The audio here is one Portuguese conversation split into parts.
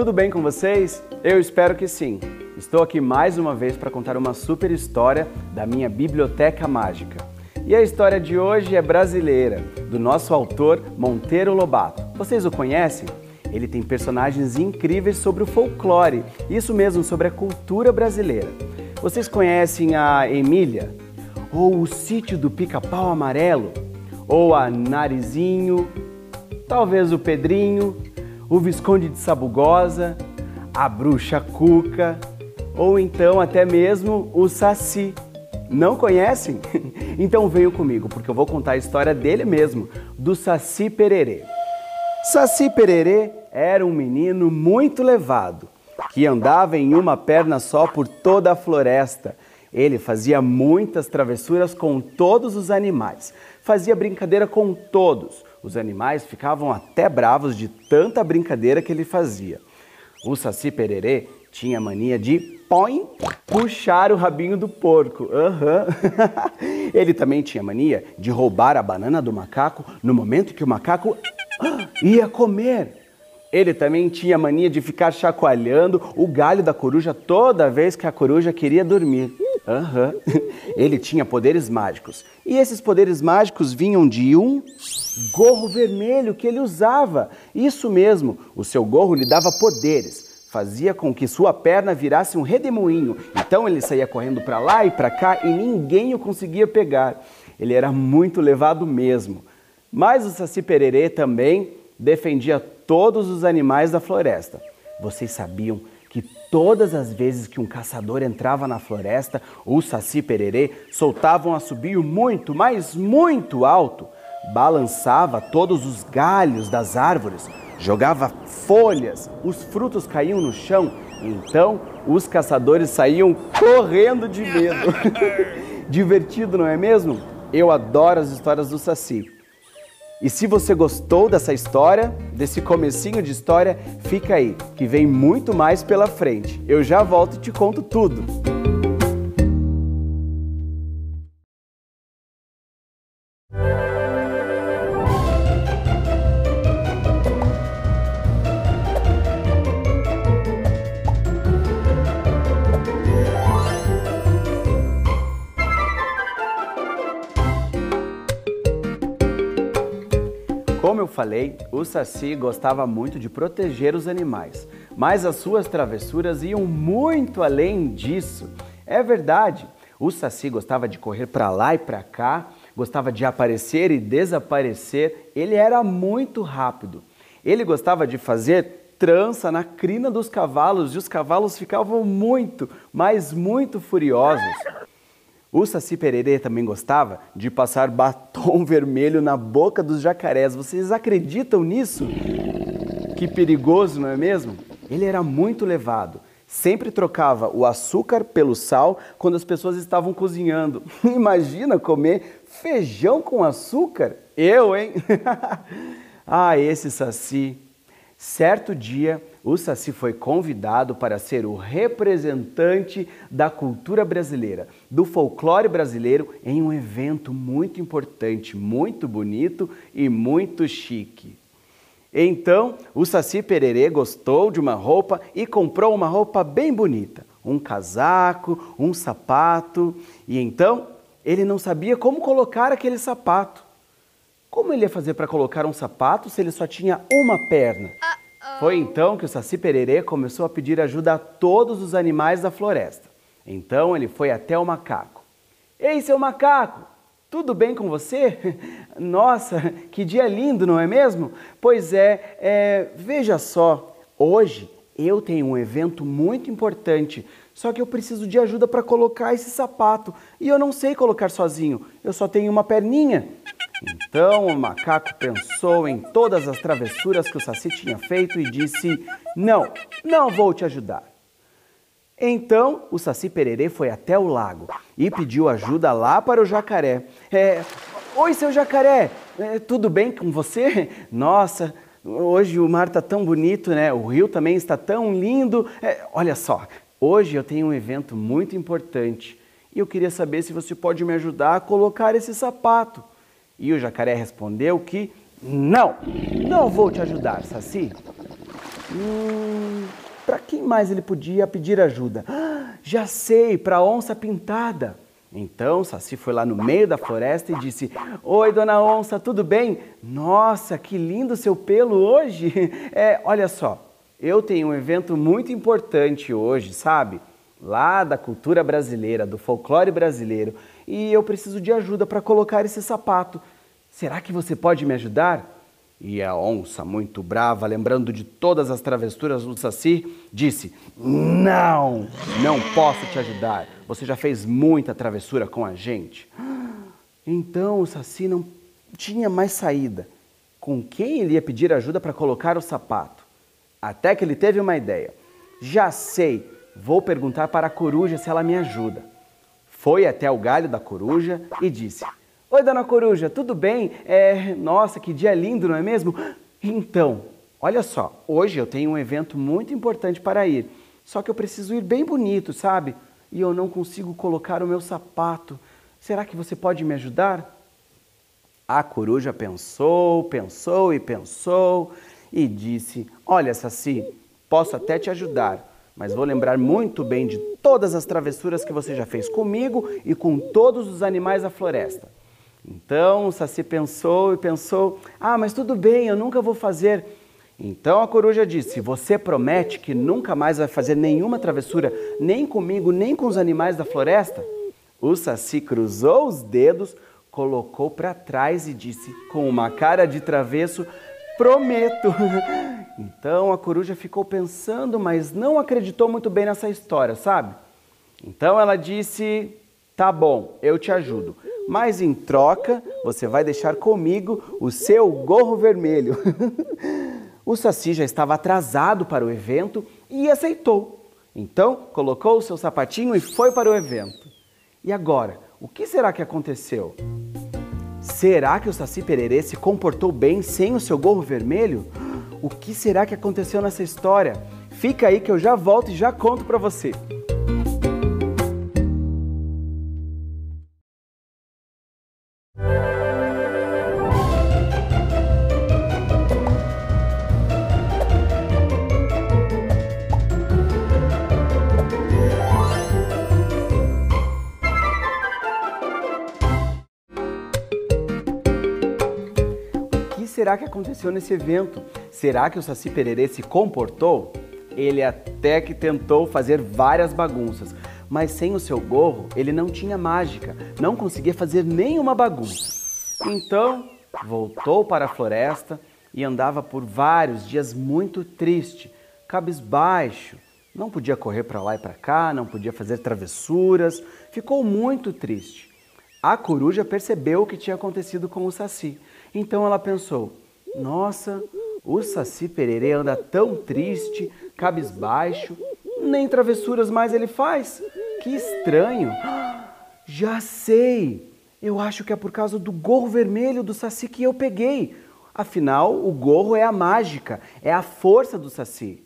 Tudo bem com vocês? Eu espero que sim. Estou aqui mais uma vez para contar uma super história da minha biblioteca mágica. E a história de hoje é brasileira, do nosso autor Monteiro Lobato. Vocês o conhecem? Ele tem personagens incríveis sobre o folclore, isso mesmo, sobre a cultura brasileira. Vocês conhecem a Emília? Ou o sítio do pica-pau amarelo? Ou a Narizinho? Talvez o Pedrinho? O Visconde de Sabugosa? A Bruxa Cuca? Ou então até mesmo o Saci? Não conhecem? Então venham comigo, porque eu vou contar a história dele mesmo, do Saci Pererê. Saci Pererê era um menino muito levado, que andava em uma perna só por toda a floresta. Ele fazia muitas travessuras com todos os animais, fazia brincadeira com todos. Os animais ficavam até bravos de tanta brincadeira que ele fazia. O Saci Pererê tinha mania de põe, puxar o rabinho do porco. Uhum. ele também tinha mania de roubar a banana do macaco no momento que o macaco ia comer. Ele também tinha mania de ficar chacoalhando o galho da coruja toda vez que a coruja queria dormir. Uhum. Ele tinha poderes mágicos. E esses poderes mágicos vinham de um gorro vermelho que ele usava. Isso mesmo, o seu gorro lhe dava poderes. Fazia com que sua perna virasse um redemoinho. Então ele saía correndo para lá e para cá e ninguém o conseguia pegar. Ele era muito levado mesmo. Mas o Saci Pererê também defendia todos os animais da floresta. Vocês sabiam que todas as vezes que um caçador entrava na floresta, o Saci Pererê soltava um assobio muito, mas muito alto, balançava todos os galhos das árvores, jogava folhas, os frutos caíam no chão, então os caçadores saíam correndo de medo. Divertido, não é mesmo? Eu adoro as histórias do Saci. E se você gostou dessa história, desse comecinho de história, fica aí, que vem muito mais pela frente. Eu já volto e te conto tudo. Como eu falei, o Saci gostava muito de proteger os animais, mas as suas travessuras iam muito além disso. É verdade, o Saci gostava de correr para lá e para cá, gostava de aparecer e desaparecer, ele era muito rápido. Ele gostava de fazer trança na crina dos cavalos e os cavalos ficavam muito, mas muito furiosos. O Saci Pererê também gostava de passar batom vermelho na boca dos jacarés. Vocês acreditam nisso? Que perigoso, não é mesmo? Ele era muito levado. Sempre trocava o açúcar pelo sal quando as pessoas estavam cozinhando. Imagina comer feijão com açúcar? Eu, hein? ah, esse Saci. Certo dia, o Saci foi convidado para ser o representante da cultura brasileira, do folclore brasileiro, em um evento muito importante, muito bonito e muito chique. Então, o Saci Pererê gostou de uma roupa e comprou uma roupa bem bonita, um casaco, um sapato, e então ele não sabia como colocar aquele sapato. Como ele ia fazer para colocar um sapato se ele só tinha uma perna? Foi então que o Saci Pererê começou a pedir ajuda a todos os animais da floresta. Então ele foi até o macaco. Ei, seu macaco, tudo bem com você? Nossa, que dia lindo, não é mesmo? Pois é, é veja só, hoje eu tenho um evento muito importante, só que eu preciso de ajuda para colocar esse sapato e eu não sei colocar sozinho, eu só tenho uma perninha. Então o macaco pensou em todas as travessuras que o Saci tinha feito e disse: Não, não vou te ajudar. Então o Saci Pererê foi até o lago e pediu ajuda lá para o jacaré. É, Oi, seu jacaré, é, tudo bem com você? Nossa, hoje o mar está tão bonito, né? O rio também está tão lindo. É, olha só, hoje eu tenho um evento muito importante e eu queria saber se você pode me ajudar a colocar esse sapato. E o jacaré respondeu que não, não vou te ajudar, Saci. Hum, para quem mais ele podia pedir ajuda? já sei, para a onça pintada. Então Saci foi lá no meio da floresta e disse: Oi, dona onça, tudo bem? Nossa, que lindo seu pelo hoje! É, olha só, eu tenho um evento muito importante hoje, sabe? Lá da cultura brasileira, do folclore brasileiro, e eu preciso de ajuda para colocar esse sapato. Será que você pode me ajudar? E a onça, muito brava, lembrando de todas as travessuras do Saci, disse: Não, não posso te ajudar. Você já fez muita travessura com a gente. Então o Saci não tinha mais saída. Com quem ele ia pedir ajuda para colocar o sapato? Até que ele teve uma ideia. Já sei, vou perguntar para a coruja se ela me ajuda. Foi até o galho da coruja e disse: Oi, dona Coruja, tudo bem? É, nossa, que dia lindo, não é mesmo? Então, olha só, hoje eu tenho um evento muito importante para ir. Só que eu preciso ir bem bonito, sabe? E eu não consigo colocar o meu sapato. Será que você pode me ajudar? A coruja pensou, pensou e pensou e disse: Olha, Saci, posso até te ajudar, mas vou lembrar muito bem de todas as travessuras que você já fez comigo e com todos os animais da floresta. Então o Saci pensou e pensou: Ah, mas tudo bem, eu nunca vou fazer. Então a coruja disse: Você promete que nunca mais vai fazer nenhuma travessura, nem comigo, nem com os animais da floresta? O Saci cruzou os dedos, colocou para trás e disse, com uma cara de travesso: Prometo. Então a coruja ficou pensando, mas não acreditou muito bem nessa história, sabe? Então ela disse: Tá bom, eu te ajudo mas em troca você vai deixar comigo o seu gorro vermelho. o Saci já estava atrasado para o evento e aceitou. Então colocou o seu sapatinho e foi para o evento. E agora, o que será que aconteceu? Será que o Saci Pererê se comportou bem sem o seu gorro vermelho? O que será que aconteceu nessa história? Fica aí que eu já volto e já conto para você. Será que aconteceu nesse evento? Será que o Saci Pererê se comportou? Ele até que tentou fazer várias bagunças, mas sem o seu gorro ele não tinha mágica, não conseguia fazer nenhuma bagunça. Então voltou para a floresta e andava por vários dias muito triste, cabisbaixo. Não podia correr para lá e para cá, não podia fazer travessuras, ficou muito triste. A coruja percebeu o que tinha acontecido com o Saci então ela pensou: nossa, o Saci Pererê anda tão triste, cabisbaixo, nem travessuras mais ele faz. Que estranho! Já sei! Eu acho que é por causa do gorro vermelho do Saci que eu peguei. Afinal, o gorro é a mágica, é a força do Saci.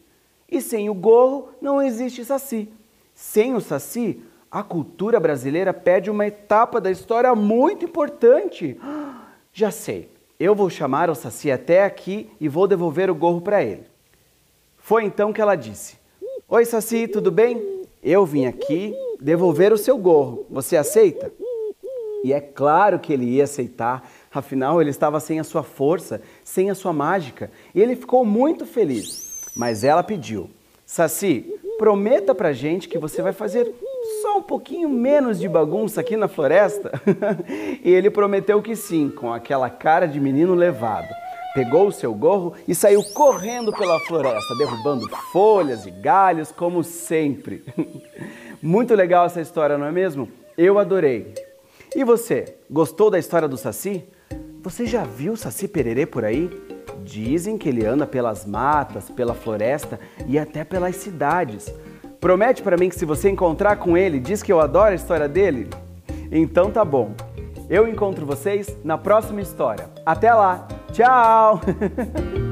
E sem o gorro não existe Saci. Sem o Saci, a cultura brasileira perde uma etapa da história muito importante. Já sei, eu vou chamar o Saci até aqui e vou devolver o gorro para ele. Foi então que ela disse: Oi, Saci, tudo bem? Eu vim aqui devolver o seu gorro. Você aceita? E é claro que ele ia aceitar, afinal ele estava sem a sua força, sem a sua mágica, e ele ficou muito feliz. Mas ela pediu: Saci, prometa pra gente que você vai fazer só um pouquinho menos de bagunça aqui na floresta? e ele prometeu que sim, com aquela cara de menino levado. Pegou o seu gorro e saiu correndo pela floresta, derrubando folhas e galhos, como sempre. Muito legal essa história, não é mesmo? Eu adorei. E você, gostou da história do Saci? Você já viu o Saci Pererê por aí? Dizem que ele anda pelas matas, pela floresta e até pelas cidades. Promete para mim que se você encontrar com ele, diz que eu adoro a história dele? Então tá bom. Eu encontro vocês na próxima história. Até lá. Tchau!